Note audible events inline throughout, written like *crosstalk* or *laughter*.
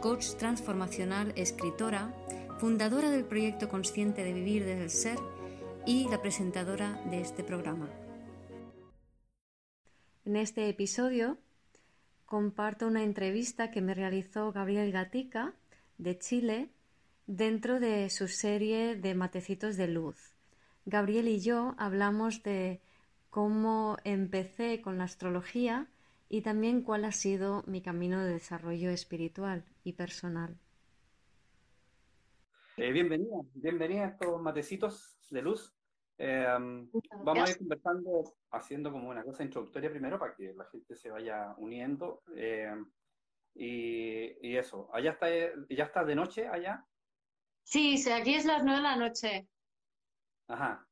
coach transformacional, escritora, fundadora del proyecto Consciente de Vivir desde el Ser y la presentadora de este programa. En este episodio comparto una entrevista que me realizó Gabriel Gatica de Chile dentro de su serie de Matecitos de Luz. Gabriel y yo hablamos de cómo empecé con la astrología y también cuál ha sido mi camino de desarrollo espiritual y personal. Eh, bienvenida, bienvenida a estos matecitos de luz. Eh, vamos a ir conversando, haciendo como una cosa introductoria primero para que la gente se vaya uniendo. Eh, y, eso, allá está, ¿ya está de noche allá? Sí, sí, aquí es las nueve de la noche. Ajá.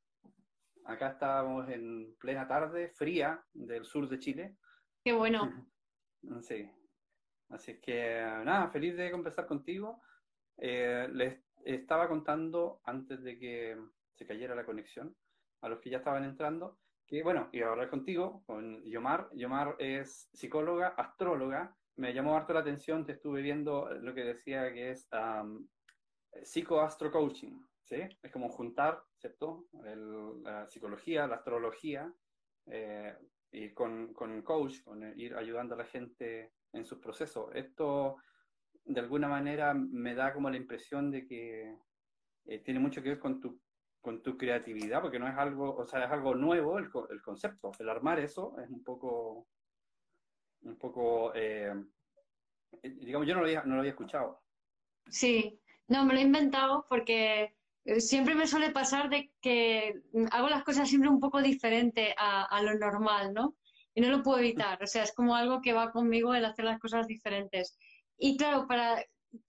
Acá estamos en plena tarde, fría, del sur de Chile. Qué bueno. *laughs* Sí. Así que nada, feliz de conversar contigo. Eh, les estaba contando antes de que se cayera la conexión a los que ya estaban entrando que, bueno, iba a hablar contigo, con Yomar. Yomar es psicóloga, astróloga. Me llamó harto la atención, te estuve viendo lo que decía que es um, psicoastrocoaching, ¿sí? Es como juntar, ¿cierto? la psicología, la astrología, eh, y con, con coach, con ir ayudando a la gente en sus procesos. Esto, de alguna manera, me da como la impresión de que eh, tiene mucho que ver con tu, con tu creatividad, porque no es algo, o sea, es algo nuevo el, el concepto. El armar eso es un poco, un poco, eh, digamos, yo no lo, había, no lo había escuchado. Sí, no, me lo he inventado porque eh, siempre me suele pasar de que hago las cosas siempre un poco diferente a, lo normal, ¿no? Y no lo puedo evitar, o sea, es como algo que va conmigo el hacer las cosas diferentes. Y claro, para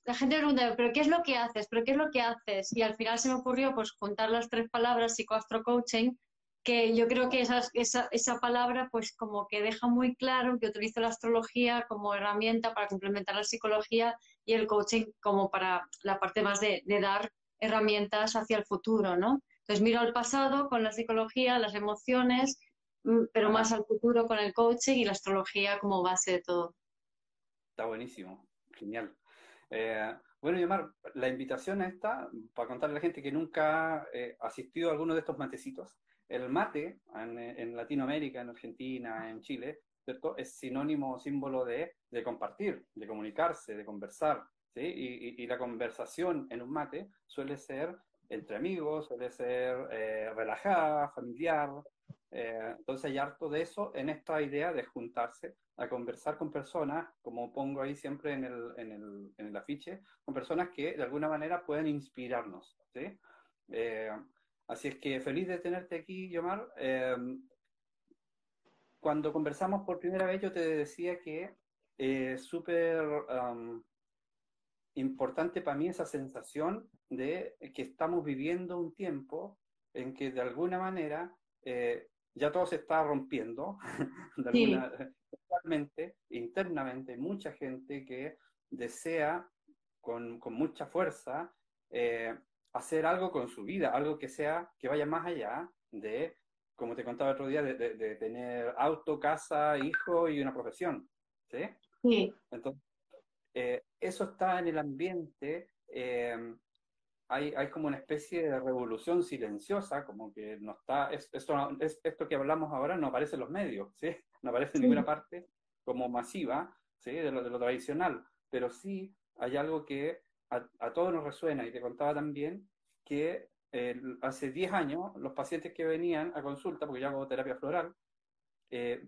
la gente pregunta, ¿pero qué es lo que haces? ¿Pero qué es lo que haces? Y al final se me ocurrió pues juntar las tres palabras psicoastrocoaching, que yo creo que esa, esa, esa palabra pues como que deja muy claro que utilizo la astrología como herramienta para complementar la psicología y el coaching como para la parte más de dar herramientas hacia el futuro, ¿no? Entonces miro al pasado con la psicología, las emociones, mm, pero más al futuro con el coaching y la astrología como base de todo. Está buenísimo, genial. Eh, bueno, Yamar, la invitación esta, para contarle a la gente que nunca ha eh, asistido a alguno de estos matecitos, el mate en, Latinoamérica, en Argentina, en Chile, ¿cierto? es sinónimo, símbolo de, de compartir, de comunicarse, de conversar, y, la conversación en un mate suele ser entre amigos, suele ser eh, relajada, familiar. Eh, entonces hay harto de eso en esta idea de juntarse a conversar con personas, como pongo ahí siempre en el, en el, en el afiche, con personas que de alguna manera pueden inspirarnos. ¿sí? Eh, así es que feliz de tenerte aquí, Yomar. cuando conversamos por primera vez yo te decía que es súper importante para mí esa sensación de que estamos viviendo un tiempo en que de alguna manera eh, ya todo se está rompiendo, *laughs* de internamente, mucha gente que desea con, con mucha fuerza eh, hacer algo con su vida, algo que sea, que vaya más allá de, como te contaba el otro día, de, de, tener auto, casa, hijo y una profesión. ¿Sí? Sí. Entonces, eh, eso está en el ambiente, eh, hay, hay, como una especie de revolución silenciosa, como que no está, es, esto, es, esto que hablamos ahora no aparece en los medios, ¿sí? *laughs* no aparece en ninguna parte como masiva ¿sí? de, lo, de lo tradicional, pero sí hay algo que a, a todos nos resuena, y te contaba también que eh, hace 10 años los pacientes que venían a consulta, porque yo hago terapia floral, eh,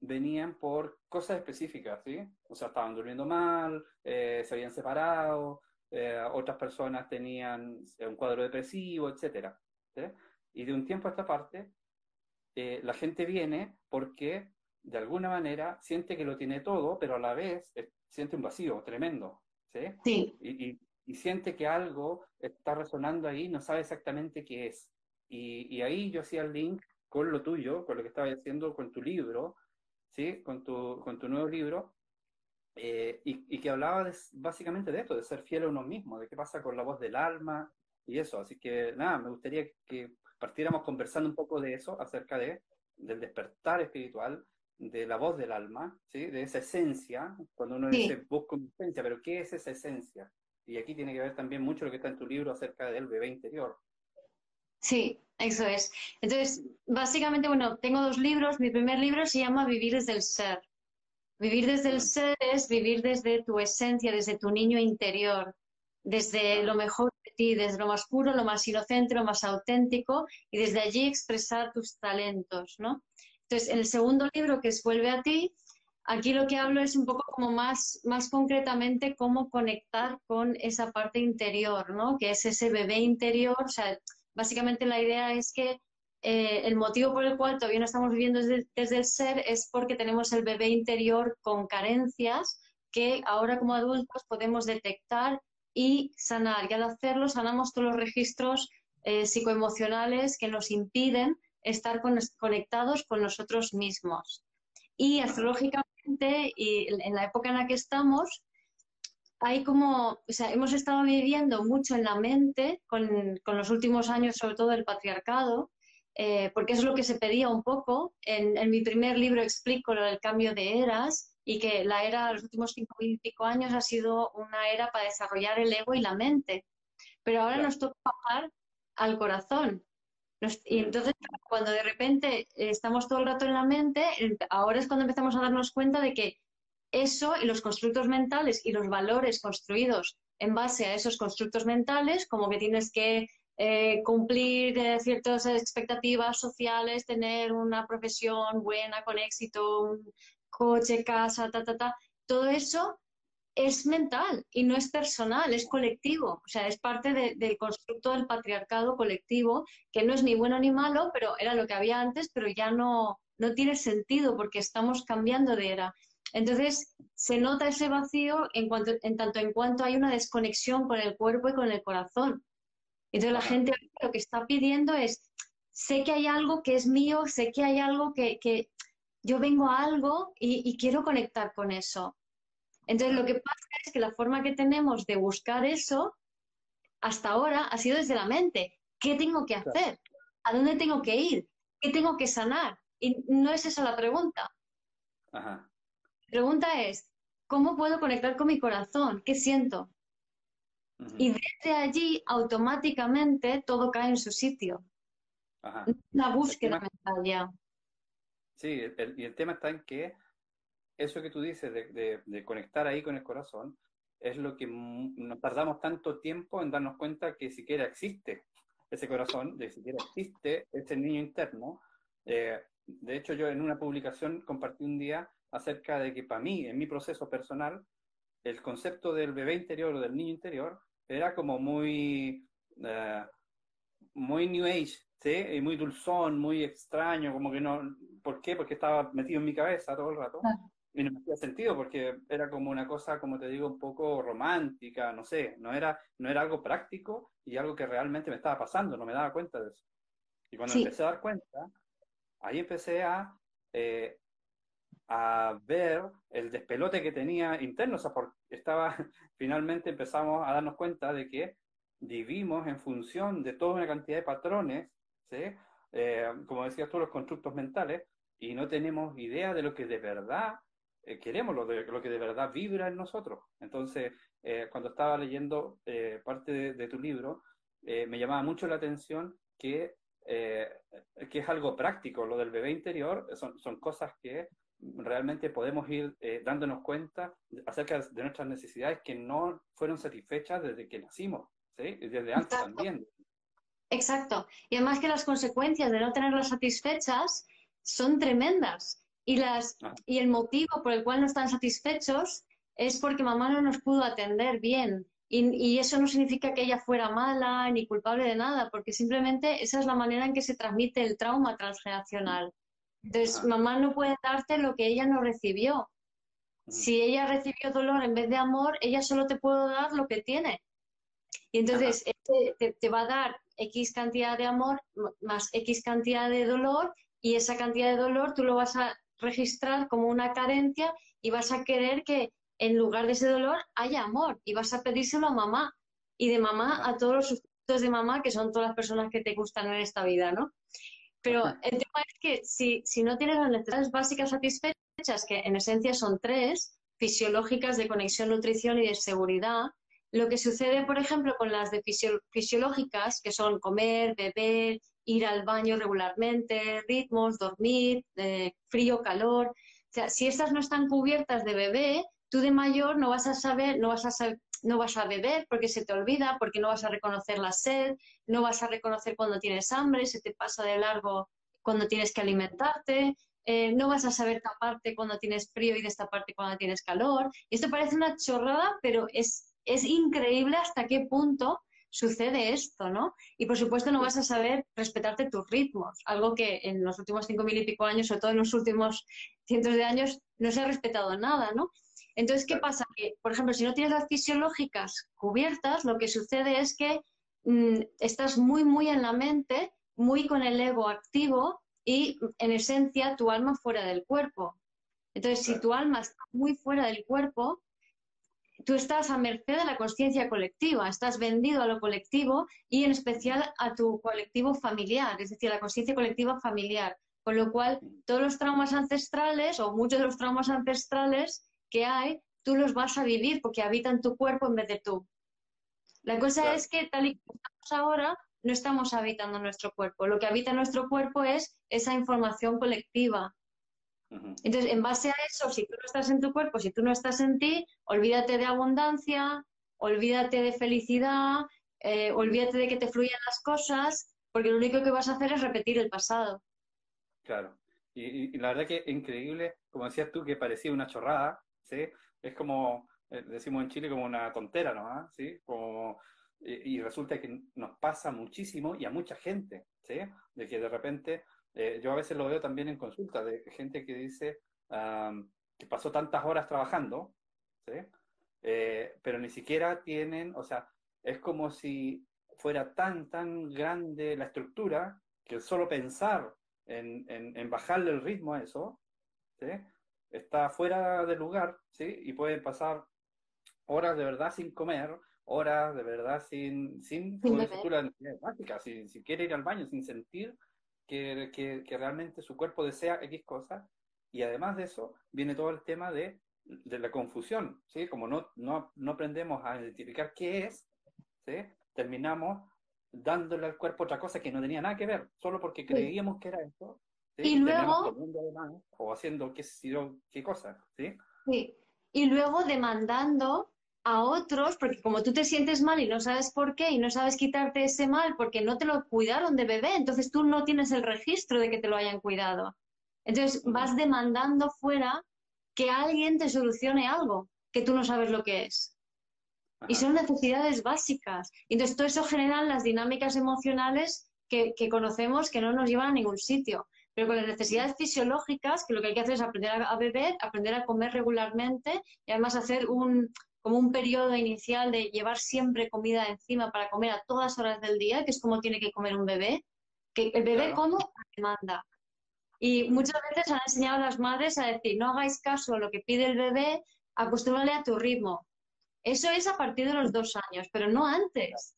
venían por cosas específicas, ¿sí? O sea, estaban durmiendo mal, eh, se habían separado, eh, otras personas tenían un cuadro depresivo, etc. Y de un tiempo a esta parte, eh, la gente viene porque de alguna manera siente que lo tiene todo, pero a la vez siente un vacío tremendo, ¿sí? Sí. Y, y siente que algo está resonando ahí, no sabe exactamente qué es. Y, y ahí yo hacía el link con lo tuyo, con lo que estabas haciendo con tu libro, ¿sí? con, tu, con tu nuevo libro, eh, y, y, que hablaba básicamente de esto, de ser fiel a uno mismo, de qué pasa con la voz del alma y eso. Así que nada, me gustaría que partiéramos conversando un poco de eso, acerca de, del despertar espiritual, de la voz del alma, ¿sí? de esa esencia, cuando uno sí. dice busca una esencia, pero ¿qué es esa esencia? Y aquí tiene que ver también mucho lo que está en tu libro acerca del bebé interior. Sí, eso es. Entonces, básicamente, bueno, tengo dos libros. Mi primer libro se llama Vivir desde el ser. Vivir desde el ser es vivir desde tu esencia, desde tu niño interior, desde lo mejor de ti, desde lo más puro, lo más inocente, lo más auténtico, y desde allí expresar tus talentos, ¿no? Entonces, en el segundo libro, que es Vuelve a ti, aquí lo que hablo es un poco como más, más concretamente cómo conectar con esa parte interior, ¿no? Que es ese bebé interior, o sea, básicamente la idea es que eh, el motivo por el cual todavía no estamos viviendo desde, el ser es porque tenemos el bebé interior con carencias que ahora como adultos podemos detectar y sanar. Y al hacerlo sanamos todos los registros eh, psicoemocionales que nos impiden estar con, conectados con nosotros mismos. Y astrológicamente, y en la época en la que estamos, hay como, o sea, hemos estado viviendo mucho en la mente con, con los últimos años, sobre todo el patriarcado, eh, porque es lo que se pedía un poco. En, en, mi primer libro explico del cambio de eras y que la era de los últimos cinco y pico años ha sido una era para desarrollar el ego y la mente. Pero ahora claro. nos toca bajar al corazón. Nos, y entonces, cuando de repente estamos todo el rato en la mente, ahora es cuando empezamos a darnos cuenta de que eso y los constructos mentales y los valores construidos en base a esos constructos mentales, como que tienes que eh, cumplir eh, ciertas expectativas sociales, tener una profesión buena, con éxito, un coche, casa, ta, ta, ta, todo eso es mental y no es personal, es colectivo, o sea, es parte de, del constructo del patriarcado colectivo, que no es ni bueno ni malo, pero era lo que había antes, pero ya no, no tiene sentido porque estamos cambiando de era. Entonces, se nota ese vacío en, cuanto, en tanto en cuanto hay una desconexión con el cuerpo y con el corazón. Entonces, la gente lo que está pidiendo es, sé que hay algo que es mío, sé que hay algo que, que yo vengo a algo y, y, quiero conectar con eso. Entonces, lo que pasa es que la forma que tenemos de buscar eso hasta ahora ha sido desde la mente. ¿Qué tengo que hacer? ¿A dónde tengo que ir? ¿Qué tengo que sanar? Y no es esa la pregunta. Ajá. La pregunta es, ¿cómo puedo conectar con mi corazón? ¿Qué siento? Uh -huh. Y desde allí, automáticamente, todo cae en su sitio. Ajá. Una búsqueda tema, mental ya. Sí, el, y el tema está en que eso que tú dices de, de, de, conectar ahí con el corazón es lo que nos tardamos tanto tiempo en darnos cuenta que siquiera existe ese corazón, de siquiera existe ese niño interno. Eh, de hecho, yo en una publicación compartí un día acerca de que para mí, en mi proceso personal, el concepto del bebé interior o del niño interior era como muy, uh, muy New Age, ¿sí? Y muy dulzón, muy extraño, como que no, ¿por qué? Porque estaba metido en mi cabeza todo el rato. Ah. Y no me hacía sentido porque era como una cosa, como te digo, un poco romántica, no sé, no era, no era algo práctico y algo que realmente me estaba pasando, no me daba cuenta de eso. Y cuando sí. empecé a dar cuenta, ahí empecé a eh, a ver el despelote que tenía interno, o sea, porque estaba, *laughs* finalmente empezamos a darnos cuenta de que vivimos en función de toda una cantidad de patrones, ¿sí? Eh, como decías tú, los constructos mentales, y no tenemos idea de lo que de verdad eh, queremos, lo, de, lo que de verdad vibra en nosotros. Entonces, eh, cuando estaba leyendo eh, parte de, de, tu libro, eh, me llamaba mucho la atención que, eh, que es algo práctico, lo del bebé interior, son, son cosas que realmente podemos ir eh, dándonos cuenta acerca de nuestras necesidades que no fueron satisfechas desde que nacimos, ¿sí? desde antes Exacto. también. Exacto. Y además que las consecuencias de no tenerlas satisfechas son tremendas. Y, las, ah. y el motivo por el cual no están satisfechos es porque mamá no nos pudo atender bien. Y, y, eso no significa que ella fuera mala ni culpable de nada, porque simplemente esa es la manera en que se transmite el trauma transgeneracional. Entonces, mamá no puede darte lo que ella no recibió. Si ella recibió dolor en vez de amor, ella solo te puede dar lo que tiene. Y entonces este te, va a dar X cantidad de amor más X cantidad de dolor y esa cantidad de dolor tú lo vas a registrar como una carencia y vas a querer que en lugar de ese dolor haya amor y vas a pedírselo a mamá y de mamá a todos los sustitutos de mamá que son todas las personas que te gustan en esta vida, ¿no? Pero el tema es que si, si no tienes las necesidades básicas satisfechas, que en esencia son tres, fisiológicas de conexión, nutrición y de seguridad, lo que sucede, por ejemplo, con las de fisiológicas, que son comer, beber, ir al baño regularmente, ritmos, dormir, eh, frío, calor. O sea, si estas no están cubiertas de bebé, tú de mayor no vas a saber, no vas a saber, no vas a beber porque se te olvida, porque no vas a reconocer la sed, no vas a reconocer cuando tienes hambre, se te pasa de largo cuando tienes que alimentarte, eh, no vas a saber taparte cuando tienes frío y destaparte cuando tienes calor. Y esto parece una chorrada, pero es, es increíble hasta qué punto sucede esto, ¿no? Y por supuesto no vas a saber respetarte tus ritmos, algo que en los últimos cinco mil y pico años, sobre todo en los últimos cientos de años, no se ha respetado nada, ¿no? Entonces, ¿qué pasa? Que, por ejemplo, si no tienes las fisiológicas cubiertas, lo que sucede es que mm, estás muy, muy en la mente, muy con el ego activo y, en esencia, tu alma fuera del cuerpo. Entonces, si tu alma está muy fuera del cuerpo, tú estás a merced de la conciencia colectiva, estás vendido a lo colectivo y en especial a tu colectivo familiar, es decir, a la conciencia colectiva familiar. Con lo cual, todos los traumas ancestrales o muchos de los traumas ancestrales que hay, tú los vas a vivir porque habitan tu cuerpo en vez de tú. La cosa es que tal y como estamos ahora, no estamos habitando nuestro cuerpo. Lo que habita nuestro cuerpo es esa información colectiva, entonces, en base a eso, si tú no estás en tu cuerpo, si tú no estás en ti, olvídate de abundancia, olvídate de felicidad, eh, olvídate de que te fluyan las cosas, porque lo único que vas a hacer es repetir el pasado. Claro. Y, la verdad que increíble, como decías tú, que parecía una chorrada, ¿sí? Es como, eh, decimos en Chile, como una tontera, ¿no? ¿Sí? Como, y, resulta que nos pasa muchísimo y a mucha gente, ¿sí? De que de repente eh, yo a veces lo veo también en consulta de gente que dice que pasó tantas horas trabajando, eh, pero ni siquiera tienen, o sea, es como si fuera tan, tan grande la estructura que solo pensar en, en, bajarle el ritmo a eso, está fuera de lugar, ¿sí? y pueden pasar horas de verdad sin comer, horas de verdad sin, sin, sin, sin, sin, ir al baño, sin sentir que, que, realmente su cuerpo desea X cosas. Y además de eso, viene todo el tema de, de la confusión, ¿sí? Como no, no, no, aprendemos a identificar qué es, ¿sí? Terminamos dándole al cuerpo otra cosa que no tenía nada que ver, solo porque creíamos que era Y, luego... o haciendo qué, qué cosa, ¿sí? Sí. Y luego demandando a otros, porque como tú te sientes mal y no sabes por qué y no sabes quitarte ese mal porque no te lo cuidaron de bebé, entonces tú no tienes el registro de que te lo hayan cuidado. Entonces vas demandando fuera que alguien te solucione algo que tú no sabes lo que es. Y son necesidades básicas. Entonces todo eso genera las dinámicas emocionales que, que conocemos que no nos llevan a ningún sitio. Pero con las necesidades fisiológicas, que lo que hay que hacer es aprender a beber, aprender a comer regularmente y además hacer un, como un periodo inicial de llevar siempre comida encima para comer a todas horas del día, que es como tiene que comer un bebé, que el bebé como demanda. Y muchas veces han enseñado a las madres a decir, no hagáis caso a lo que pide el bebé, acostúmbrale a tu ritmo. Eso es a partir de los dos años, pero no antes.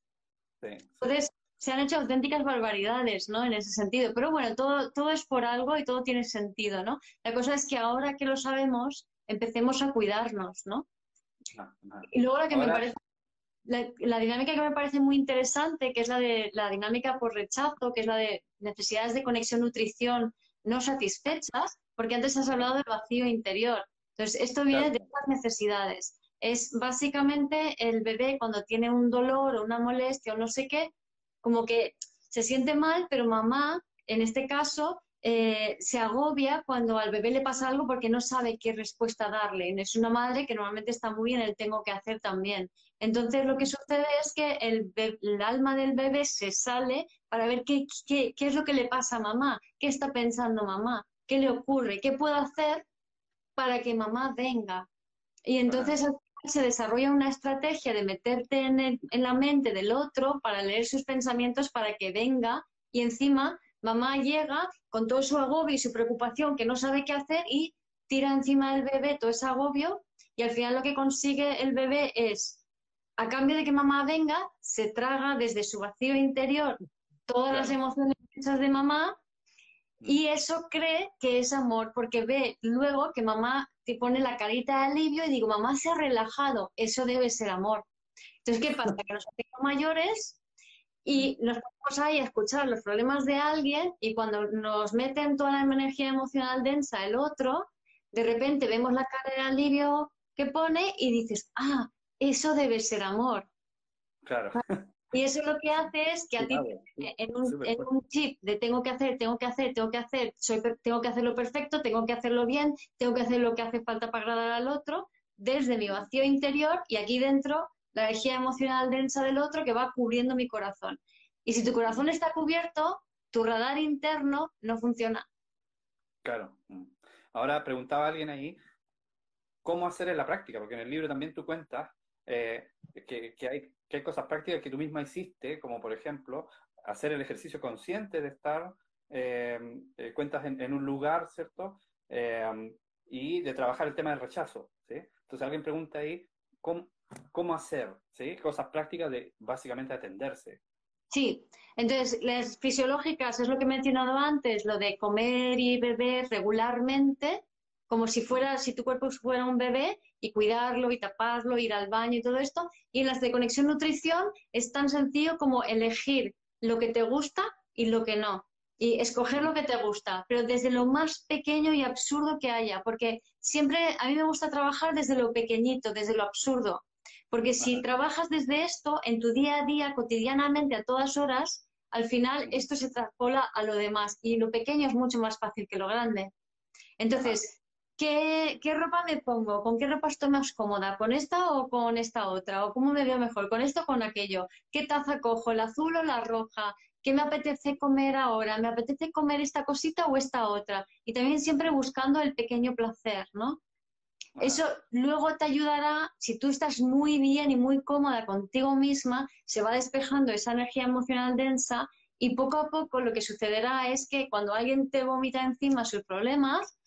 Entonces, se han hecho auténticas barbaridades, ¿no? En ese sentido. Pero bueno, todo, todo es por algo y todo tiene sentido, ¿no? La cosa es que ahora que lo sabemos, empecemos a cuidarnos, ¿no? Y luego la que me parece, la, dinámica que me parece muy interesante, que es la de la dinámica por rechazo, que es la de necesidades de conexión nutrición no satisfechas, porque antes has hablado del vacío interior. Entonces, esto viene de estas necesidades. Es básicamente el bebé cuando tiene un dolor o una molestia o no sé qué, como que se siente mal, pero mamá, en este caso, eh, se agobia cuando al bebé le pasa algo porque no sabe qué respuesta darle. Es una madre que normalmente está muy en el tengo que hacer también. Entonces lo que sucede es que el, alma del bebé se sale para ver qué, es lo que le pasa a mamá, qué está pensando mamá, qué le ocurre, qué puedo hacer para que mamá venga. Y entonces se desarrolla una estrategia de meterte en, en la mente del otro para leer sus pensamientos para que venga y encima mamá llega con todo su agobio y su preocupación que no sabe qué hacer y tira encima del bebé todo ese agobio y al final lo que consigue el bebé es, a cambio de que mamá venga, se traga desde su vacío interior todas las emociones de mamá y mm. eso cree que es amor porque ve luego que mamá te pone la carita de alivio y digo, mamá se ha relajado, eso debe ser amor. Entonces, ¿qué pasa? Que nos hacemos mayores y nos ponemos ahí a escuchar los problemas de alguien y cuando nos meten toda la energía emocional densa el otro, de repente vemos la cara de alivio que pone y dices, ah, eso debe ser amor. Claro. Y eso lo que hace es que a ti, en un, chip de tengo que hacer, tengo que hacer, tengo que hacer, soy, tengo que hacerlo perfecto, tengo que hacerlo bien, tengo que hacer lo que hace falta para agradar al otro, desde mi vacío interior y aquí dentro la energía emocional densa del otro que va cubriendo mi corazón. Y si tu corazón está cubierto, tu radar interno no funciona. Claro. Mm. Ahora preguntaba alguien ahí, ¿cómo hacer en la práctica? Porque en el libro también tú cuentas eh, que, hay, que hay cosas prácticas que tú misma hiciste, como por ejemplo hacer el ejercicio consciente de estar, eh, eh, cuentas en, un lugar, ¿cierto? y de trabajar el tema del rechazo, ¿sí? Entonces alguien pregunta ahí, ¿cómo, cómo hacer, ¿sí? Cosas prácticas de básicamente atenderse. Sí, entonces las fisiológicas es lo que he mencionado antes, lo de comer y beber regularmente, como si fuera, si tu cuerpo fuera un bebé y cuidarlo y taparlo, ir al baño y todo esto. Y en las de conexión nutrición es tan sencillo como elegir lo que te gusta y lo que no. Y escoger lo que te gusta, pero desde lo más pequeño y absurdo que haya, porque siempre a mí me gusta trabajar desde lo pequeñito, desde lo absurdo. Porque si trabajas desde esto en tu día a día, cotidianamente, a todas horas, al final esto se traspola a lo demás y lo pequeño es mucho más fácil que lo grande. Entonces, ¿qué, ropa me pongo? ¿Con qué ropa estoy más cómoda? ¿Con esta o con esta otra? ¿O cómo me veo mejor? ¿Con esto o con aquello? ¿Qué taza cojo? ¿La azul o la roja? ¿Qué me apetece comer ahora? ¿Me apetece comer esta cosita o esta otra? Y también siempre buscando el pequeño placer, ¿no? Eso luego te ayudará, si tú estás muy bien y muy cómoda contigo misma, se va despejando esa energía emocional densa y poco a poco lo que sucederá es que cuando alguien te vomita encima sus problemas,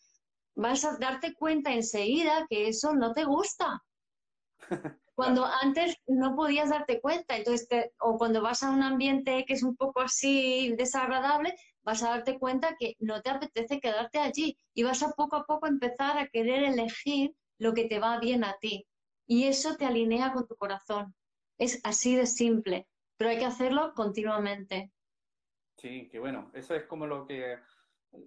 vas a darte cuenta enseguida que eso no te gusta. *laughs* Cuando antes no podías darte cuenta, entonces o cuando vas a un ambiente que es un poco así desagradable, vas a darte cuenta que no te apetece quedarte allí y vas a poco a poco empezar a querer elegir lo que te va bien a ti. Y eso te alinea con tu corazón. Es así de simple, pero hay que hacerlo continuamente. Sí, que bueno, eso es como lo que,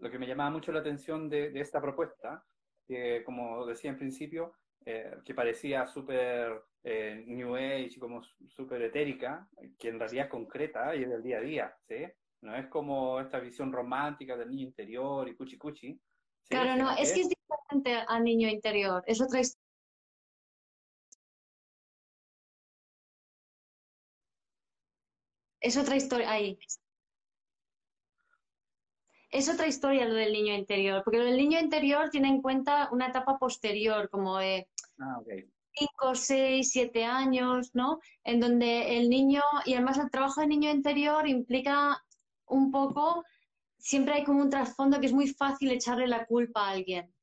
lo que me llamaba mucho la atención de, esta propuesta, que como decía en principio, eh, que parecía súper eh, New Age, como súper etérica, que en realidad es concreta y es del día a día, ¿sí? No es como esta visión romántica del niño interior y cuchi cuchi. Claro, no, es que es diferente al niño interior, es otra historia. Es otra historia ahí. Es otra historia lo del niño interior, porque lo del niño interior tiene en cuenta una etapa posterior, como de ah, 5, 6, 7 años, ¿no? En donde el niño, y además el trabajo del niño interior implica un poco, siempre hay como un trasfondo que es muy fácil echarle la culpa a alguien.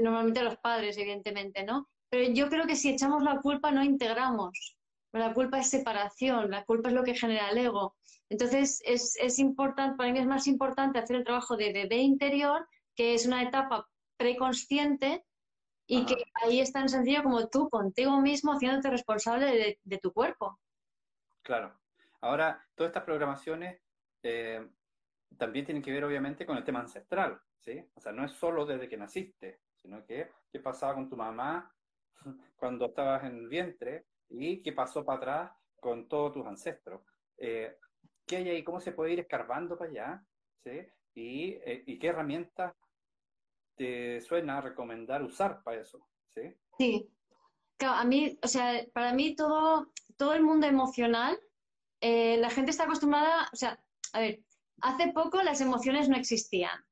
Normalmente a los padres, evidentemente, ¿no? Pero yo creo que si echamos la culpa no integramos. La culpa es separación, la culpa es lo que genera el ego. Entonces es, es importante, para mí es más importante hacer el trabajo de bebé interior, que es una etapa preconsciente y que ahí es tan sencillo como tú contigo mismo haciéndote responsable de tu cuerpo. Claro. Ahora, todas estas programaciones eh, también tienen que ver obviamente con el tema ancestral, ¿sí? O sea, no es solo desde que naciste, sino que qué pasaba con tu mamá *laughs* cuando estabas en el vientre y qué pasó para atrás con todos tus ancestros. Eh, ¿Qué hay ahí? ¿Cómo se puede ir escarbando para allá? ¿sí? Y, eh, y, qué herramientas te suena recomendar usar para eso? Sí. Sí. Claro, a mí, o sea, para mí todo, todo el mundo emocional eh, la gente está acostumbrada, o sea, a ver, hace poco las emociones no existían.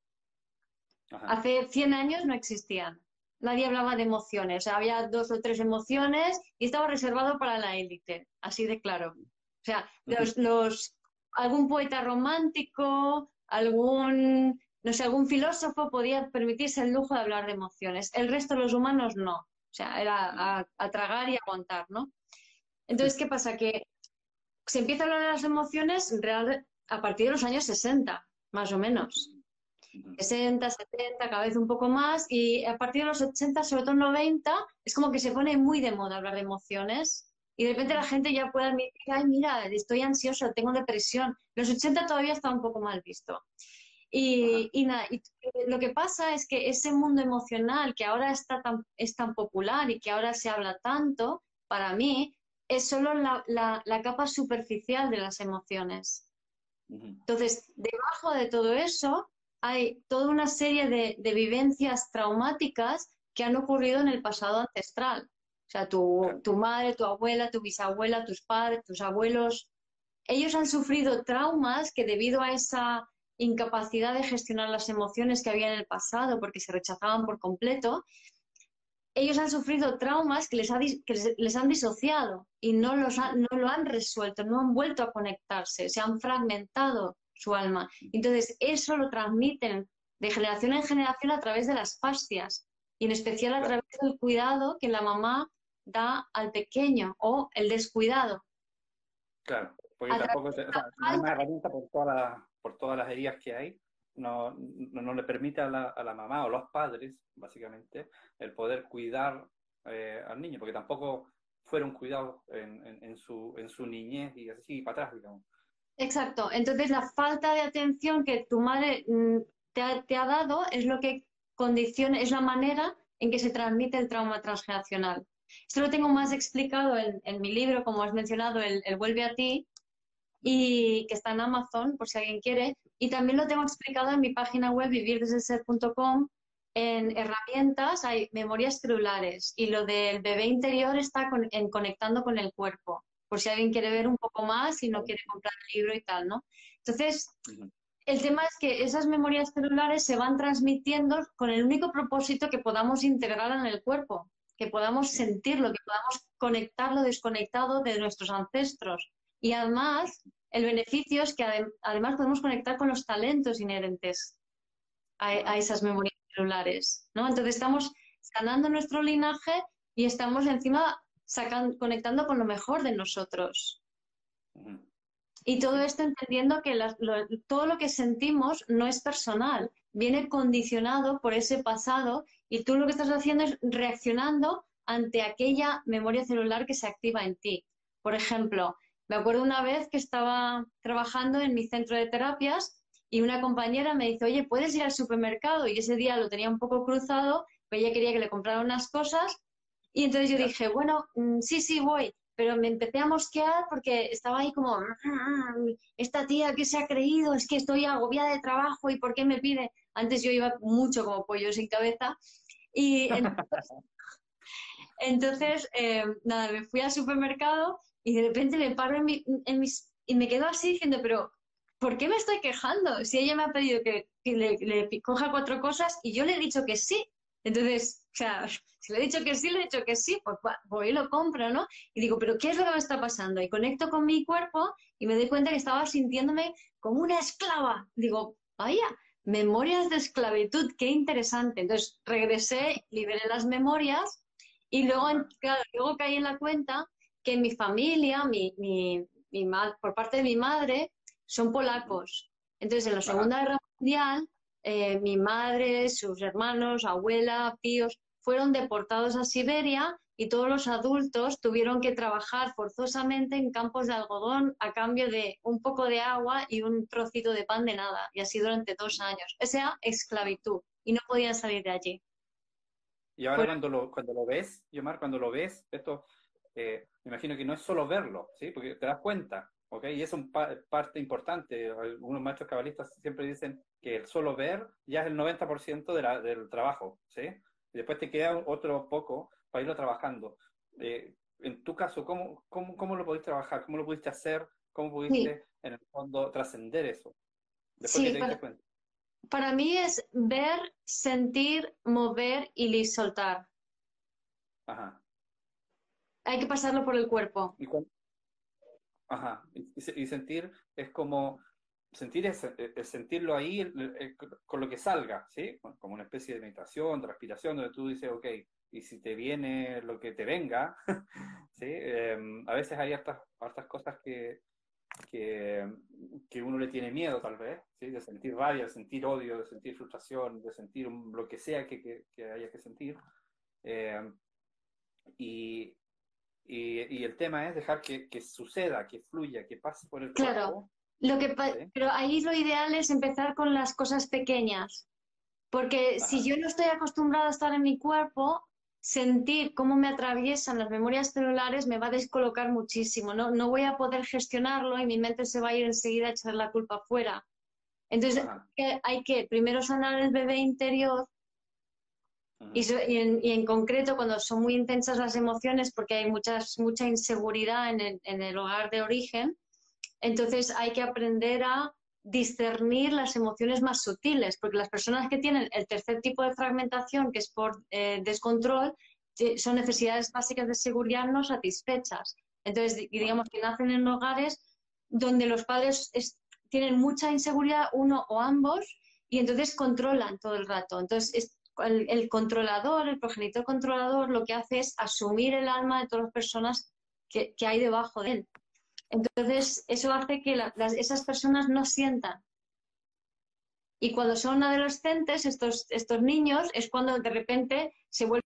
Hace 100 años no existían. Nadie hablaba de emociones. O sea, había dos o tres emociones y estaba reservado para la élite, así de claro. O sea, los, los, algún poeta romántico, algún, no sé, algún filósofo podía permitirse el lujo de hablar de emociones. El resto de los humanos no. O sea, era a, tragar y aguantar, ¿no? Entonces, ¿qué pasa? Que se empieza a hablar de las emociones real, a partir de los años 60, más o menos. 60, 70, cada vez un poco más, y a partir de los 80, sobre todo 90, es como que se pone muy de moda hablar de emociones. Y de repente la gente ya puede admitir, ay, mira, estoy ansioso, tengo depresión. Los 80 todavía está un poco mal visto. Y, y, nada, y lo que pasa es que ese mundo emocional que ahora está tan, es tan popular y que ahora se habla tanto, para mí es solo la, la, capa superficial de las emociones. Entonces, debajo de todo eso hay toda una serie de, de, vivencias traumáticas que han ocurrido en el pasado ancestral. O sea, tu, madre, tu abuela, tu bisabuela, tus padres, tus abuelos, ellos han sufrido traumas que debido a esa incapacidad de gestionar las emociones que había en el pasado porque se rechazaban por completo, ellos han sufrido traumas que les, les, han disociado y no, los no lo han resuelto, no han vuelto a conectarse, se han fragmentado su alma. Entonces, eso lo transmiten de generación en generación a través de las fascias y en especial a través del cuidado que la mamá da al pequeño o el descuidado. Claro, porque tampoco es, una herramienta por, por todas las heridas que hay no, no, le permite a la, a la, mamá o los padres, básicamente, el poder cuidar eh, al niño, porque tampoco fueron cuidados en, en, su, en su niñez y así para atrás, digamos. Exacto. Entonces, la falta de atención que tu madre mm, te ha, te ha dado es lo que condiciona, es la manera en que se transmite el trauma transgeneracional. Esto lo tengo más explicado en, mi libro, como has mencionado, el, el Vuelve a ti, y que está en Amazon, por si alguien quiere. Y también lo tengo explicado en mi página web, vivirdeselser.com. En herramientas hay memorias celulares y lo del bebé interior está en conectando con el cuerpo, por si alguien quiere ver un poco más y no quiere comprar el libro y tal, ¿no? Entonces, el tema es que esas memorias celulares se van transmitiendo con el único propósito que podamos integrar en el cuerpo, que podamos sentirlo, que podamos conectar lo desconectado de nuestros ancestros. Y además, el beneficio es que además podemos conectar con los talentos inherentes a, esas memorias celulares, ¿no? Entonces estamos sanando nuestro linaje y estamos encima conectando con lo mejor de nosotros. Y todo esto entendiendo que todo lo que sentimos no es personal, viene condicionado por ese pasado y tú lo que estás haciendo es reaccionando ante aquella memoria celular que se activa en ti. Por ejemplo, me acuerdo una vez que estaba trabajando en mi centro de terapias y una compañera me dice, oye, ¿puedes ir al supermercado? Y ese día lo tenía un poco cruzado, pero ella quería que le comprara unas cosas. Y entonces yo dije, bueno, mm, sí, sí, voy. Pero me empecé a mosquear porque estaba ahí como, ah, esta tía que se ha creído, es que estoy agobiada de trabajo y ¿por qué me pide? Antes yo iba mucho como pollo sin cabeza. Y *laughs* entonces, eh, nada, me fui al supermercado y de repente me paro en, mis... y me quedo así diciendo, pero ¿por qué me estoy quejando? Si ella me ha pedido que, le, coja cuatro cosas y yo le he dicho que sí. Entonces, o sea, si le he dicho que sí, le he dicho que sí, pues voy y lo compro, ¿no? Y digo, pero ¿qué es lo que me está pasando? Y conecto con mi cuerpo y me doy cuenta que estaba sintiéndome como una esclava. Digo, vaya, memorias de esclavitud, qué interesante. Entonces regresé, liberé las memorias y luego, claro, luego caí en la cuenta que mi familia, mi, mi, mi por parte de mi madre, son polacos. Entonces, en la Segunda Guerra Mundial, eh, mi madre, sus hermanos, abuela, tíos, fueron deportados a Siberia y todos los adultos tuvieron que trabajar forzosamente en campos de algodón a cambio de un poco de agua y un trocito de pan de nada. Y así durante dos años. Esa esclavitud. Y no podían salir de allí. Y ahora cuando, lo, cuando lo ves, Yomar, cuando lo ves, esto eh, me imagino que no es solo verlo, ¿sí? Porque te das cuenta, ¿ok? Y es una parte importante. Algunos maestros cabalistas siempre dicen que el solo ver ya es el 90% de la, del trabajo, ¿sí? Y después te queda otro poco para irlo trabajando. Eh, en tu caso, ¿cómo, cómo, cómo lo pudiste trabajar? ¿Cómo lo pudiste hacer? ¿Cómo pudiste, en el fondo, trascender eso? Después sí, te cuenta. Para mí es ver, sentir, mover y soltar. Ajá. Hay que pasarlo por el cuerpo. ¿Y Ajá. Y, sentir es como, sentir es, sentirlo ahí con lo que salga, ¿sí? Como una especie de meditación, de respiración, donde tú dices, ok, y si te viene lo que te venga, *laughs* ¿sí? Em, a veces hay hartas, cosas que, que, uno le tiene miedo tal vez, ¿sí? de sentir rabia, de sentir odio, de sentir frustración, de sentir lo que sea que, haya que sentir. Em, y, y, el tema es dejar que, suceda, que fluya, que pase por el claro. cuerpo. Lo que Pero ahí lo ideal es empezar con las cosas pequeñas. Porque si yo no estoy acostumbrada a estar en mi cuerpo, sentir cómo me atraviesan las memorias celulares me va a descolocar muchísimo. No, no voy a poder gestionarlo y mi mente se va a ir enseguida a echar la culpa afuera. Entonces, hay que primero sanar el bebé interior y, en, concreto, cuando son muy intensas las emociones, porque hay muchas, mucha inseguridad en el, hogar de origen, entonces hay que aprender a discernir las emociones más sutiles, porque las personas que tienen el tercer tipo de fragmentación, que es por eh, descontrol, son necesidades básicas de seguridad no satisfechas. Entonces, digamos que nacen en hogares donde los padres tienen mucha inseguridad, uno o ambos, y entonces controlan todo el rato. Entonces, el, controlador, el progenitor controlador, lo que hace es asumir el alma de todas las personas que, hay debajo de él. Entonces, eso hace que esas personas no sientan. Y cuando son adolescentes, estos, estos niños, es cuando de repente se vuelven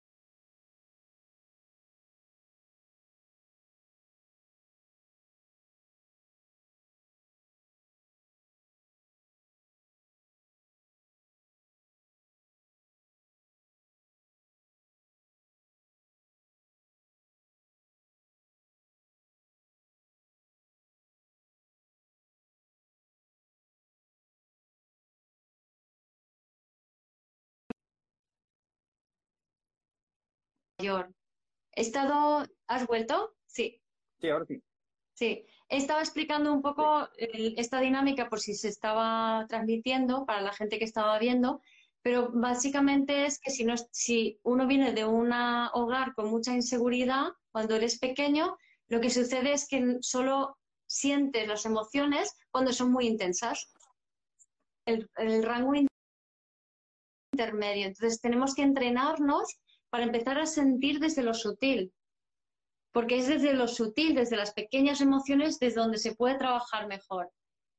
mayor. He estado, ¿has vuelto? Sí. Sí, ahora sí. Sí, he estado explicando un poco esta dinámica por si se estaba transmitiendo para la gente que estaba viendo, pero básicamente es que si, no, si uno viene de un hogar con mucha inseguridad, cuando eres pequeño, lo que sucede es que solo sientes las emociones cuando son muy intensas. El, el rango intermedio. Entonces tenemos que entrenarnos para empezar a sentir desde lo sutil, porque es desde lo sutil, desde las pequeñas emociones, desde donde se puede trabajar mejor.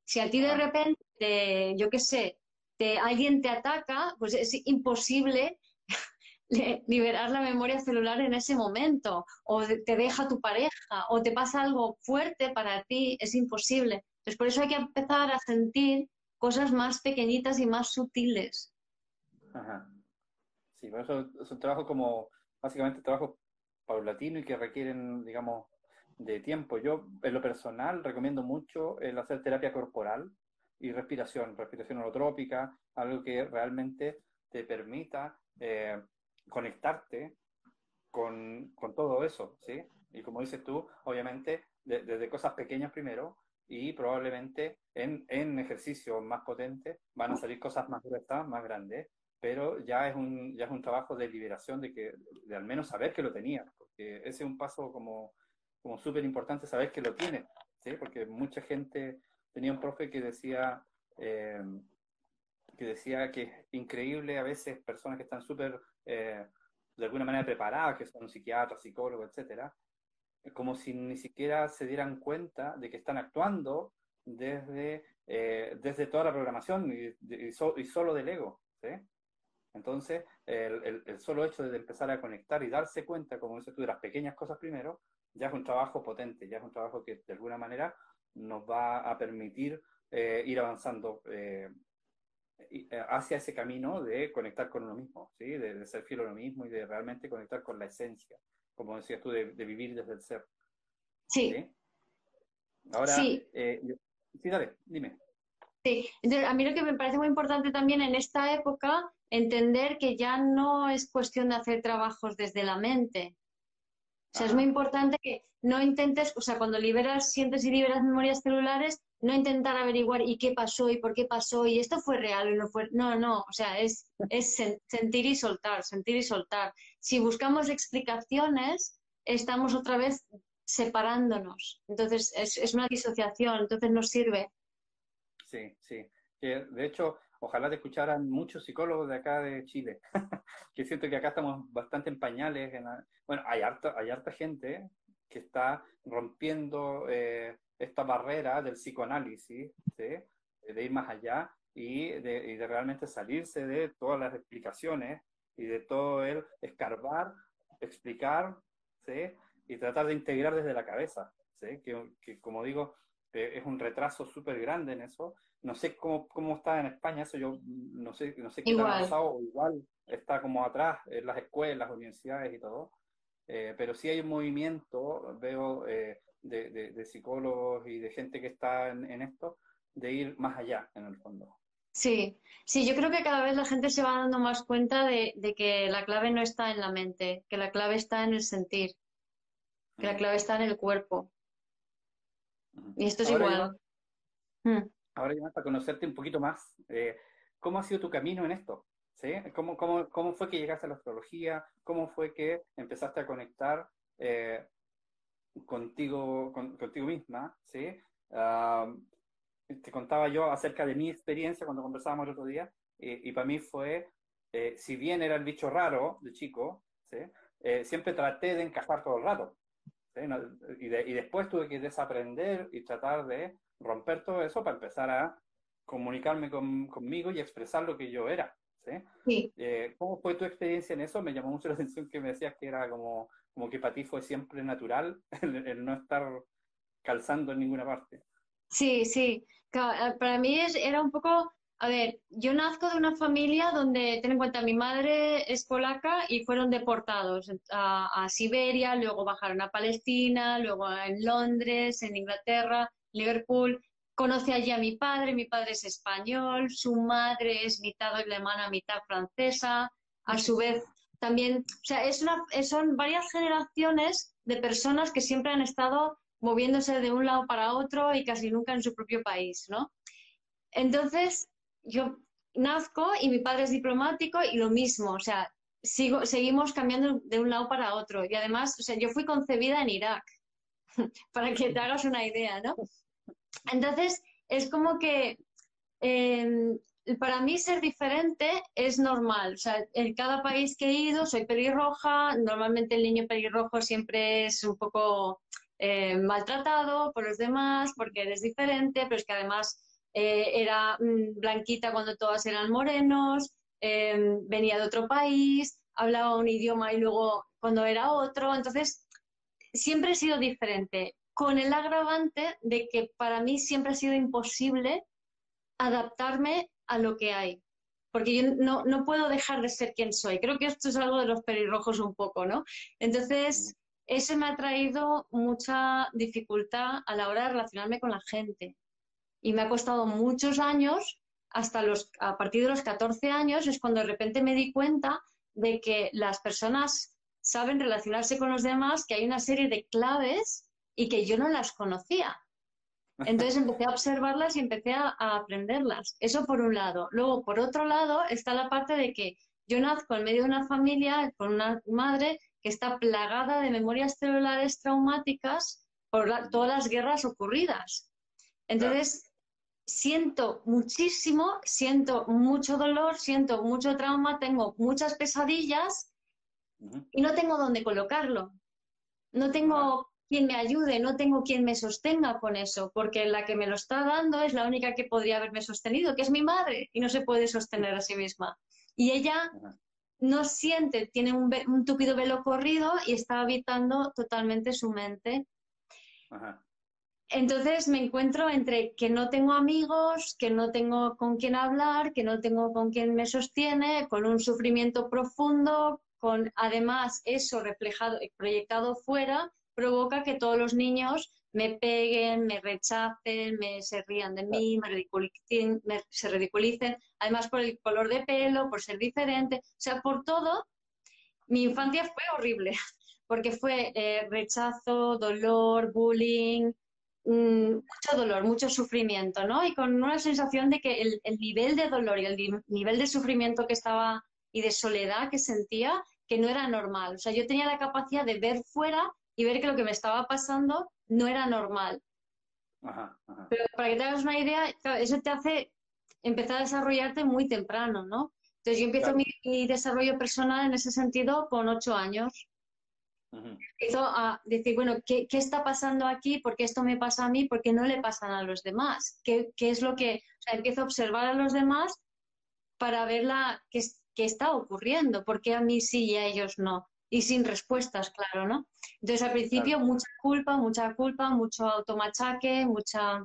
Si a ti de repente, yo qué sé, te, alguien te ataca, pues es imposible *laughs* liberar la memoria celular en ese momento, o te deja tu pareja, o te pasa algo fuerte para ti, es imposible. Pues por eso hay que empezar a sentir cosas más pequeñitas y más sutiles. Ajá. Sí, por eso es un trabajo como, básicamente trabajo paulatino y que requieren, digamos, de tiempo. Yo, en lo personal, recomiendo mucho el hacer terapia corporal y respiración, respiración holotrópica, algo que realmente te permita eh, conectarte con, todo eso, ¿sí? Y como dices tú, obviamente, desde cosas pequeñas primero y probablemente en, en ejercicios más potentes van a salir cosas más gruesas, más grandes, pero ya es un, ya es un trabajo de liberación de que de al menos saber que lo tenía, porque ese es un paso como, como súper importante saber que lo tiene, ¿sí? porque mucha gente tenía un profe que decía eh, que decía que es increíble a veces personas que están súper eh, de alguna manera preparadas, que son psiquiatras, psicólogos, etcétera, como si ni siquiera se dieran cuenta de que están actuando desde, eh, desde toda la programación y, y, solo del ego. ¿sí? Entonces, el, el, solo hecho de empezar a conectar y darse cuenta, como dices tú, de las pequeñas cosas primero, ya es un trabajo potente, ya es un trabajo que de alguna manera nos va a permitir eh, ir avanzando eh, eh, hacia ese camino de conectar con uno mismo, ¿sí? de, ser fiel a uno mismo y de realmente conectar con la esencia, como decías tú, de, vivir desde el ser. Sí. Ahora, sí. sí, dale, dime. Sí, entonces a mí lo que me parece muy importante también en esta época entender que ya no es cuestión de hacer trabajos desde la mente, O sea, es muy importante que no intentes, o sea, cuando liberas, sientes y liberas memorias celulares, no intentar averiguar y qué pasó y por qué pasó y esto fue real o no fue. No, no, o sea, es, es sentir y soltar, sentir y soltar. Si buscamos explicaciones, estamos otra vez separándonos. Entonces, es, es una disociación, entonces no sirve. Sí, sí. De hecho, ojalá te escucharan muchos psicólogos de acá de Chile, *laughs* que siento que acá estamos bastante en pañales. Bueno, hay harta, hay harta gente que está rompiendo eh, esta barrera del psicoanálisis, de ir más allá y de, de, realmente salirse de todas las explicaciones y de todo el escarbar, explicar y tratar de integrar desde la cabeza, que, que como digo, es un retraso súper grande en eso, no sé cómo, cómo está en España, eso yo no sé, no sé qué igual. ha pasado, igual está como atrás en las escuelas, las universidades y todo, eh, pero sí hay un movimiento, veo, eh, de, de, psicólogos y de gente que está en, esto, de ir más allá, en el fondo. Sí, sí, yo creo que cada vez la gente se va dando más cuenta de, de, que la clave no está en la mente, que la clave está en el sentir, que la clave está en el cuerpo. Y esto es igual. Mm. Ahora, ya para conocerte un poquito más, eh, ¿cómo ha sido tu camino en esto? ¿Sí? ¿Cómo, cómo, cómo fue que llegaste a la astrología? ¿Cómo fue que empezaste a conectar eh, contigo, contigo misma? ¿sí? te contaba yo acerca de mi experiencia cuando conversábamos el otro día, y para mí fue, eh, si bien era el bicho raro de chico, ¿sí? siempre traté de encajar todo el rato. Y, y, después tuve que desaprender y tratar de romper todo eso para empezar a comunicarme conmigo y expresar lo que yo era. ¿sí? Eh, ¿Cómo fue tu experiencia en eso? Me llamó mucho la atención que me decías que era como, como que para ti fue siempre natural *laughs* el, no estar calzando en ninguna parte. Sí, sí. Eh, para mí es, era un poco, a ver, yo nazco de una familia donde, ten en cuenta, mi madre es polaca y fueron deportados a, a Siberia, luego bajaron a Palestina, luego en Londres, en Inglaterra, Liverpool, conoce allí a mi padre, mi padre es español, su madre es mitad alemana, mitad francesa, a su vez también, o sea, es una, son varias generaciones de personas que siempre han estado moviéndose de un lado para otro y casi nunca en su propio país, ¿no? Entonces, yo nazco y mi padre es diplomático y lo mismo, o sea, sigo, seguimos cambiando de un lado para otro. Y además, o sea, yo fui concebida en Irak, *laughs* para que te hagas una idea, ¿no? Entonces, es como que em, para mí ser diferente es normal. O sea, en cada país que he ido soy pelirroja, normalmente el niño pelirrojo siempre es un poco eh, maltratado por los demás porque eres diferente, pero es que además eh, era mm, blanquita cuando todas eran morenos, em, venía de otro país, hablaba un idioma y luego cuando era otro. Entonces, siempre he sido diferente con el agravante de que para mí siempre ha sido imposible adaptarme a lo que hay, porque yo no, no puedo dejar de ser quien soy. Creo que esto es algo de los pelirrojos un poco, ¿no? Entonces, eso me ha traído mucha dificultad a la hora de relacionarme con la gente. Y me ha costado muchos años, hasta los, a partir de los 14 años, es cuando de repente me di cuenta de que las personas saben relacionarse con los demás, que hay una serie de claves y que yo no las conocía. *laughs* Entonces empecé a observarlas y empecé a, aprenderlas. Eso por un lado. Luego, por otro lado, está la parte de que yo nazco en medio de una familia con una madre que está plagada de memorias celulares traumáticas por todas las guerras ocurridas. Entonces, siento muchísimo, siento mucho dolor, siento mucho trauma, tengo muchas pesadillas y no tengo dónde colocarlo. No tengo quien me ayude, no tengo quien me sostenga con eso, porque la que me lo está dando es la única que podría haberme sostenido, que es mi madre, y no se puede sostener a sí misma. Y ella no siente, tiene un, un tupido velo corrido y está habitando totalmente su mente. Entonces me encuentro entre que no tengo amigos, que no tengo con quién hablar, que no tengo con quien me sostiene, con un sufrimiento profundo, con además eso reflejado proyectado fuera provoca que todos los niños me peguen, me rechacen, me se rían de mí, me, ridiculicen, se ridiculicen, además por el color de pelo, por ser diferente, o sea, por todo. Mi infancia fue horrible, *laughs* porque fue eh, rechazo, dolor, bullying, mucho dolor, mucho sufrimiento, ¿no? Y con una sensación de que el, nivel de dolor y el nivel de sufrimiento que estaba y de soledad que sentía, que no era normal. O sea, yo tenía la capacidad de ver fuera y ver que lo que me estaba pasando no era normal. Pero para que te hagas una idea, eso te hace empezar a desarrollarte muy temprano, ¿no? Entonces yo empiezo mi, desarrollo personal en ese sentido con ocho años. Empiezo a decir, bueno, ¿qué, está pasando aquí? ¿Por qué esto me pasa a mí? ¿Por qué no le pasan a los demás? ¿Qué, es lo que...? O sea, empiezo a observar a los demás para ver la, qué, qué está ocurriendo, por qué a mí sí y a ellos no. Y sin respuestas, claro, ¿no? Entonces, al principio, mucha culpa, mucha culpa, mucho automachaque, mucha,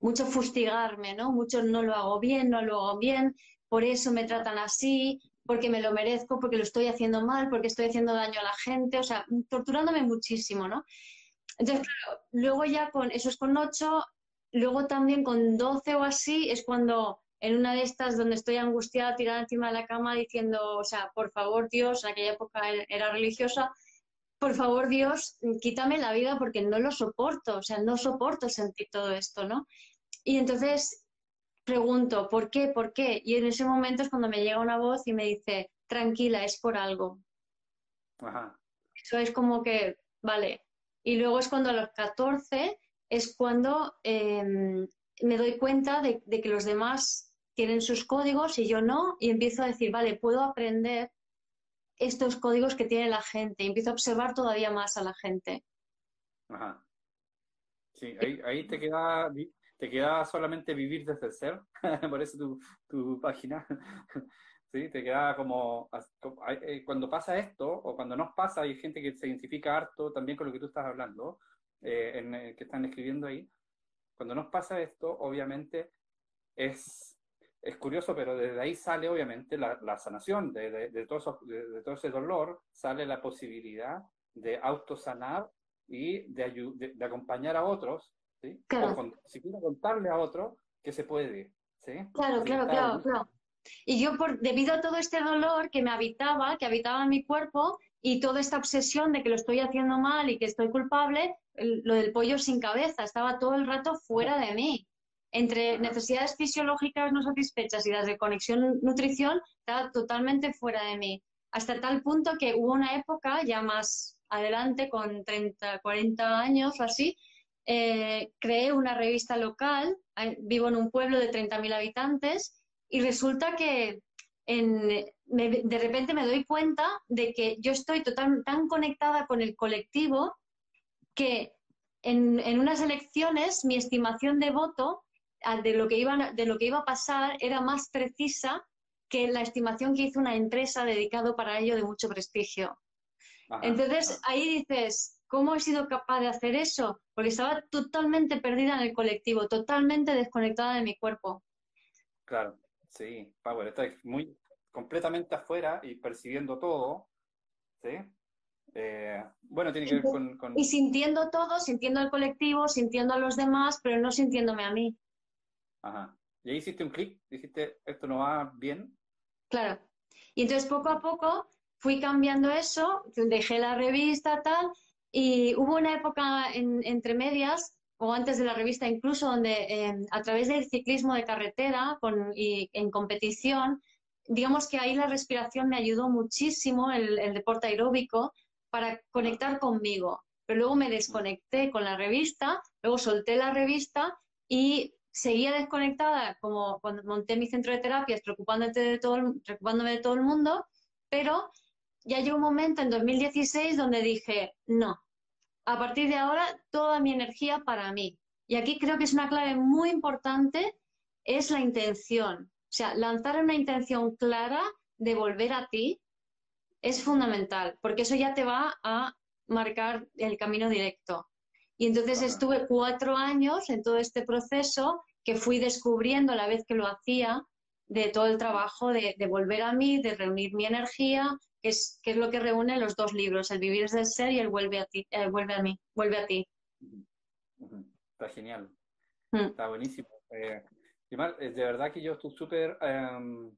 mucho fustigarme, ¿no? Mucho no lo hago bien, no lo hago bien, por eso me tratan así, porque me lo merezco, porque lo estoy haciendo mal, porque estoy haciendo daño a la gente, o sea, torturándome muchísimo, ¿no? Entonces, claro, luego ya con, eso es con 8, luego también con 12 o así es cuando en una de estas donde estoy angustiada, tirada encima de la cama diciendo, o sea, por favor Dios, en aquella época era religiosa, por favor Dios, quítame la vida porque no lo soporto, o sea, no soporto sentir todo esto, ¿no? Y entonces pregunto, ¿por qué? ¿Por qué? Y en ese momento es cuando me llega una voz y me dice, tranquila, es por algo. Eso es como que, vale. Y luego es cuando a los 14 es cuando em, me doy cuenta de, que los demás tienen sus códigos y yo no, y empiezo a decir, vale, puedo aprender estos códigos que tiene la gente, y empiezo a observar todavía más a la gente. Ajá. Sí, ahí, ahí te queda te queda solamente vivir desde el ser, *laughs* por eso tu, tu página, *laughs* ¿sí? Te queda como, eh, cuando pasa esto, o cuando nos pasa, hay gente que se identifica harto también con lo que tú estás hablando, eh, en, eh, que están escribiendo ahí, cuando nos pasa esto, obviamente, es, es curioso, pero desde ahí sale obviamente la, la sanación, de, de, de, todo de, todo ese dolor, sale la posibilidad de autosanar y de, de, acompañar a otros Claro. si quiero contarle a otro que se puede, ¿sí? Claro, claro, claro, claro. Y yo, por, debido a todo este dolor que me habitaba, que habitaba en mi cuerpo, y toda esta obsesión de que lo estoy haciendo mal y que estoy culpable, lo del pollo sin cabeza estaba todo el rato fuera de mí. Entre necesidades fisiológicas no satisfechas y las de conexión nutrición, estaba totalmente fuera de mí. Hasta tal punto que hubo una época, ya más adelante, con 30, 40 años o así, eh, creé una revista local, eh, vivo en un pueblo de 30.000 habitantes y resulta que de repente me doy cuenta de que yo estoy total, tan conectada con el colectivo que en, unas elecciones mi estimación de voto de lo, que iba, de lo que iba a pasar era más precisa que la estimación que hizo una empresa dedicado para ello de mucho prestigio. Entonces ahí dices, ¿Cómo he sido capaz de hacer eso? Porque estaba totalmente perdida en el colectivo, totalmente desconectada de mi cuerpo. Claro, sí, Power, estás muy completamente afuera y percibiendo todo, ¿sí? Eh, bueno, tiene que ver con, Y sintiendo todo, sintiendo el colectivo, sintiendo a los demás, pero no sintiéndome a mí. Ajá. Y ahí hiciste un clic, dijiste, esto no va bien. Claro. Y entonces poco a poco fui cambiando eso, dejé la revista, tal, y hubo una época entre medias, o antes de la revista incluso, donde em, a través del ciclismo de carretera con, y en competición, digamos que ahí la respiración me ayudó muchísimo, el, el deporte aeróbico, para conectar conmigo. Pero luego me desconecté con la revista, luego solté la revista y seguía desconectada como cuando monté mi centro de terapias, preocupándome de todo, preocupándome de todo el mundo, pero ya llegó un momento en 2016 donde dije, no, a partir de ahora toda mi energía para mí. Y aquí creo que es una clave muy importante, es la intención. O sea, lanzar una intención clara de volver a ti es fundamental, porque eso ya te va a marcar el camino directo. Y entonces estuve cuatro años en todo este proceso que fui descubriendo a la vez que lo hacía de todo el trabajo de, de volver a mí, de reunir mi energía, que es, es lo que reúne los dos libros, El vivir es del ser y El vuelve a ti, eh, vuelve a mí, vuelve a ti. Está genial. Mm. Está buenísimo. Eh, de verdad que yo estoy súper em,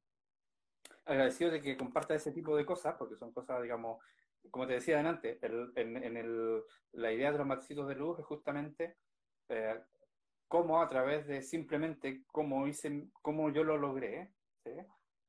agradecido de que comparta ese tipo de cosas, porque son cosas, digamos, como te decía antes, en, el, la idea de los matecitos de luz es justamente eh, cómo a través de simplemente cómo, hice, cómo yo lo logré,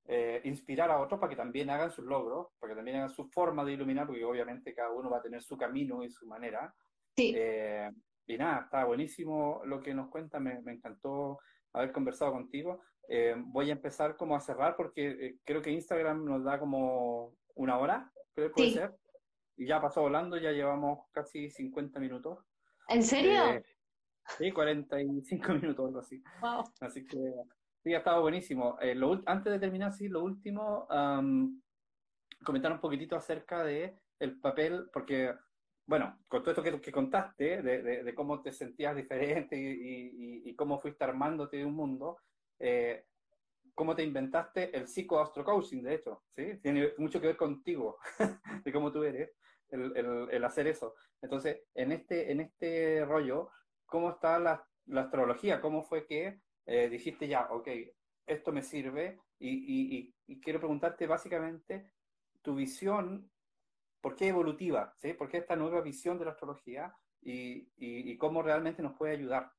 eh, inspirar a otros para que también hagan sus logros, para que también hagan su forma de iluminar, porque obviamente cada uno va a tener su camino y su manera. Sí. Eh, y nada, está buenísimo lo que nos cuenta, me, me encantó haber conversado contigo. Eh, voy a empezar como a cerrar porque eh, creo que Instagram nos da como una hora, creo que puede ser. Y ya pasó volando, ya llevamos casi 50 minutos. ¿En serio? Eh, sí, 45 *laughs* minutos, algo así. Wow. Así que sí, ha estado buenísimo. antes de terminar, sí, lo último, comentar un poquitito acerca de el papel, porque bueno, con todo esto que, que contaste, de, de, cómo te sentías diferente y, y, cómo fuiste armándote de un mundo, eh, cómo te inventaste el psicoastrocoaching, de hecho, ¿sí? Tiene mucho que ver contigo, *laughs* de cómo tú eres, el, el, el, hacer eso. Entonces, en este, en este rollo, ¿cómo está la, la astrología? ¿Cómo fue que eh, dijiste ya, ok, esto me sirve? Y, y quiero preguntarte básicamente tu visión por qué evolutiva, ¿sí? ¿Por qué esta nueva visión de la astrología y, y, cómo realmente nos puede ayudar?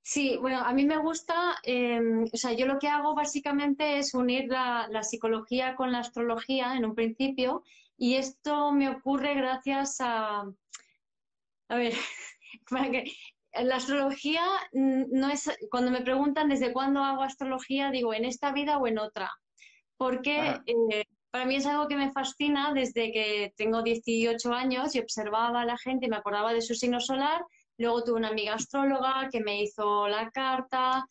Sí, bueno, a mí me gusta, em, o sea, yo lo que hago básicamente es unir la, la, psicología con la astrología en un principio y esto me ocurre gracias a, a ver, *laughs* para que la astrología no es, cuando me preguntan desde cuándo hago astrología, digo en esta vida o en otra, porque para mí es algo que me fascina desde que tengo 18 años y observaba a la gente y me acordaba de su signo solar. Luego tuve una amiga astróloga que me hizo la carta,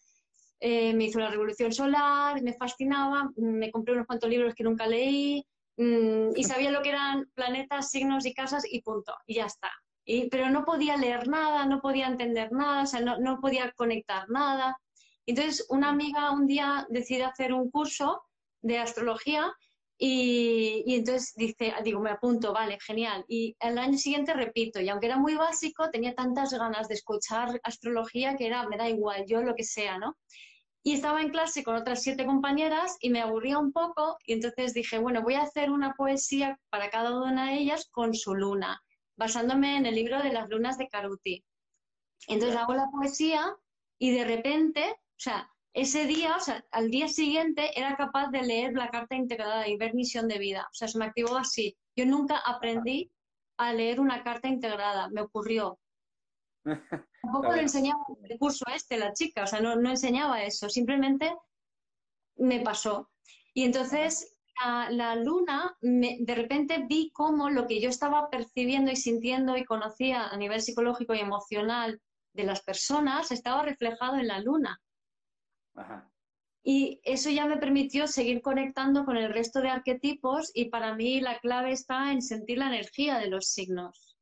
eh, me hizo la revolución solar, me fascinaba, me compré unos cuantos libros que nunca leí mm, y sabía lo que eran planetas, signos y casas y punto, y ya está. Y, pero no podía leer nada, no podía entender nada, o sea, no, no podía conectar nada. Entonces, una amiga un día decide hacer un curso de astrología y, entonces dice, digo, me apunto, vale, genial. Y el año siguiente repito, y aunque era muy básico, tenía tantas ganas de escuchar astrología que era, me da igual, yo lo que sea, ¿no? Y estaba en clase con otras siete compañeras y me aburría un poco y entonces dije, bueno, voy a hacer una poesía para cada una de ellas con su luna, basándome en el libro de las lunas de Caruti. Entonces hago la poesía y de repente, o sea, ese día, o sea, al día siguiente era capaz de leer la carta integrada y ver misión de vida. O sea, se me activó así. Yo nunca aprendí a leer una carta integrada, me ocurrió. *laughs* Tampoco le enseñaba el curso este la chica, o sea, no, no enseñaba eso, simplemente me pasó. Y entonces la, luna, de repente vi cómo lo que yo estaba percibiendo y sintiendo y conocía a nivel psicológico y emocional de las personas estaba reflejado en la luna. Y eso ya me permitió seguir conectando con el resto de arquetipos y para mí la clave está en sentir la energía de los signos.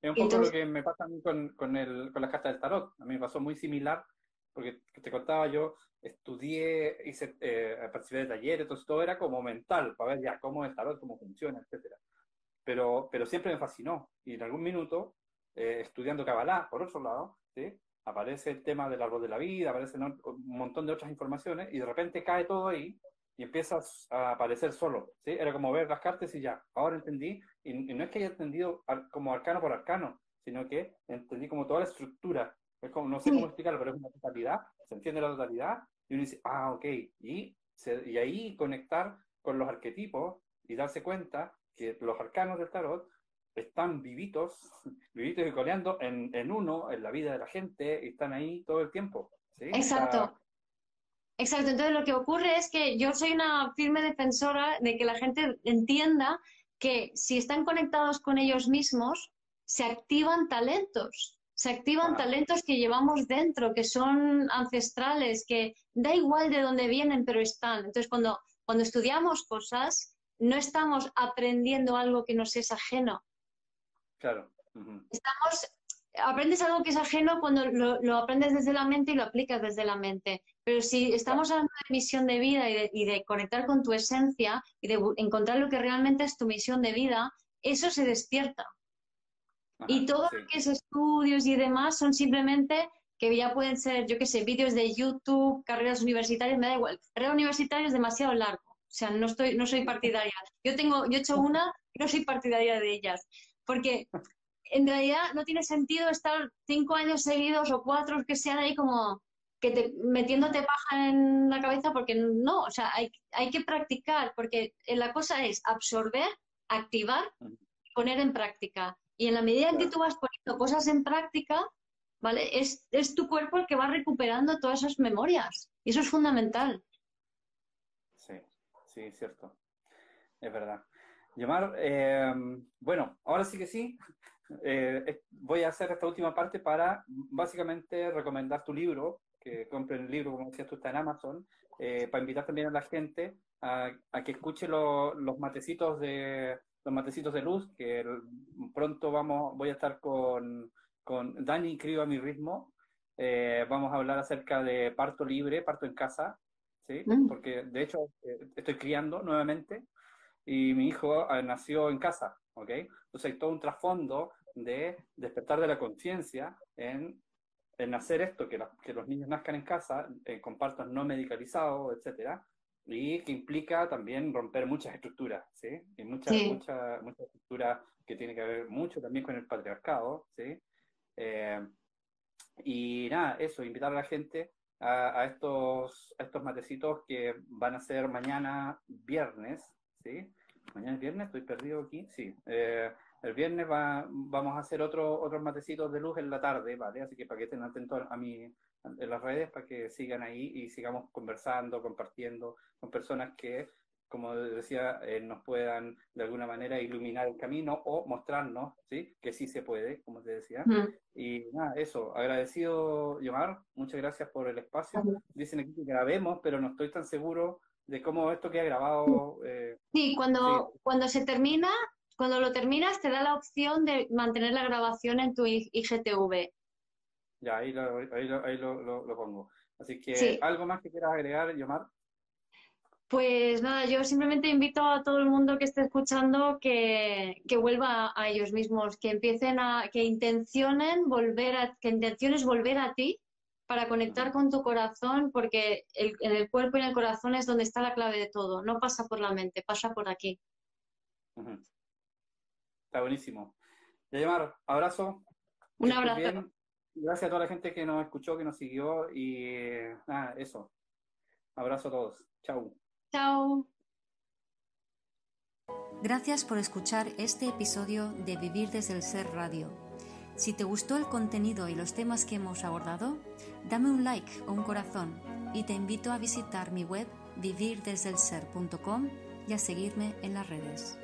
Es un poco lo que me pasa a mí con, con, el, con las cartas del tarot. A mí me pasó muy similar, porque te contaba yo, estudié, hice, eh, participé de talleres, entonces todo era como mental, para ver ya cómo es el tarot, cómo funciona, etcétera. Pero, pero siempre me fascinó. Y en algún minuto, eh, estudiando Kabbalah, por otro lado, ¿sí? aparece el tema del árbol de la vida, aparecen un montón de otras informaciones y de repente cae todo ahí y empiezas a aparecer solo, ¿sí? Era como ver las cartas y ya, ahora entendí, y, no es que haya entendido como arcano por arcano, sino que entendí como toda la estructura, es como, no sé cómo explicarlo, pero es una totalidad, se entiende la totalidad, y uno dice, ah, ok, y, y ahí conectar con los arquetipos y darse cuenta que los arcanos del tarot están vivitos, *laughs* vivitos y coleando en, en, uno, en la vida de la gente, y están ahí todo el tiempo. Exacto. Exacto, entonces lo que ocurre es que yo soy una firme defensora de que la gente entienda que si están conectados con ellos mismos, se activan talentos, se activan talentos que llevamos dentro, que son ancestrales, que da igual de dónde vienen, pero están. Entonces, cuando, cuando estudiamos cosas, no estamos aprendiendo algo que nos es ajeno, Claro. Estamos, aprendes algo que es ajeno cuando lo, aprendes desde la mente y lo aplicas desde la mente. Pero si estamos hablando de misión de vida y de, conectar con tu esencia y de encontrar lo que realmente es tu misión de vida, eso se despierta. Y todo lo que es estudios y demás son simplemente que ya pueden ser, yo qué sé, vídeos de YouTube, carreras universitarias, me da igual. Carrera universitaria es demasiado largo. O sea, no estoy, no soy partidaria. Yo tengo, yo he hecho una y no soy partidaria de ellas. Porque en realidad no tiene sentido estar cinco años seguidos o cuatro que sean ahí como que te, metiéndote paja en la cabeza porque no, o sea, hay, hay que practicar porque la cosa es absorber, activar, poner en práctica. Y en la medida en que tú vas poniendo cosas en práctica, ¿vale? Es, es tu cuerpo el que va recuperando todas esas memorias. Y eso es fundamental. Sí, sí, cierto. Es verdad. Llamar, eh, bueno, ahora sí que sí, *laughs* eh, voy a hacer esta última parte para básicamente recomendar tu libro, que compren el libro, como decías tú, está en Amazon, eh, para invitar también a la gente a, que escuche los matecitos de los matecitos de luz, que pronto vamos, voy a estar con, con Dani Crío a mi ritmo. Eh, vamos a hablar acerca de parto libre, parto en casa, ¿sí? Mm. Porque de hecho estoy criando nuevamente y mi hijo nació en casa, ¿ok? Entonces hay todo un trasfondo de despertar de la conciencia en, en, hacer esto, que, que, los niños nazcan en casa, eh, con partos no medicalizados, etcétera, y que implica también romper muchas estructuras, ¿sí? Y muchas mucha, mucha estructuras que tiene que ver mucho también con el patriarcado, ¿sí? Eh, y nada, eso, invitar a la gente a, a, estos, a estos matecitos que van a ser mañana viernes, ¿sí? Mañana es viernes, estoy perdido aquí, sí. Eh, el viernes va, vamos a hacer otro, otros matecitos de luz en la tarde, ¿vale? Así que para que estén atentos a mí en las redes, para que sigan ahí y sigamos conversando, compartiendo con personas que, como decía, eh, nos puedan de alguna manera iluminar el camino o mostrarnos, ¿sí? Que sí se puede, como te decía. Y nada, eso, agradecido, Yomar, muchas gracias por el espacio. Dicen aquí que grabemos, pero no estoy tan seguro de cómo esto que ha grabado. Eh, sí, cuando, cuando se termina, cuando lo terminas, te da la opción de mantener la grabación en tu IGTV. Ya, ahí lo, ahí lo, ahí lo, pongo. Así que, ¿algo más que quieras agregar, Yomar? Pues nada, yo simplemente invito a todo el mundo que esté escuchando que, que, vuelva a ellos mismos, que empiecen a, que intencionen volver a, que intenciones volver a ti para conectar con tu corazón, porque el, en el cuerpo y en el corazón es donde está la clave de todo. No pasa por la mente, pasa por aquí. Está buenísimo. Yayamar, abrazo. Un abrazo. Gracias a toda la gente que nos escuchó, que nos siguió y nada, eso. Abrazo a todos. Chau. Chao. Gracias por escuchar este episodio de Vivir desde el Ser Radio. Si te gustó el contenido y los temas que hemos abordado, dame un like o un corazón y te invito a visitar mi web vivirdesdelser.com y a seguirme en las redes.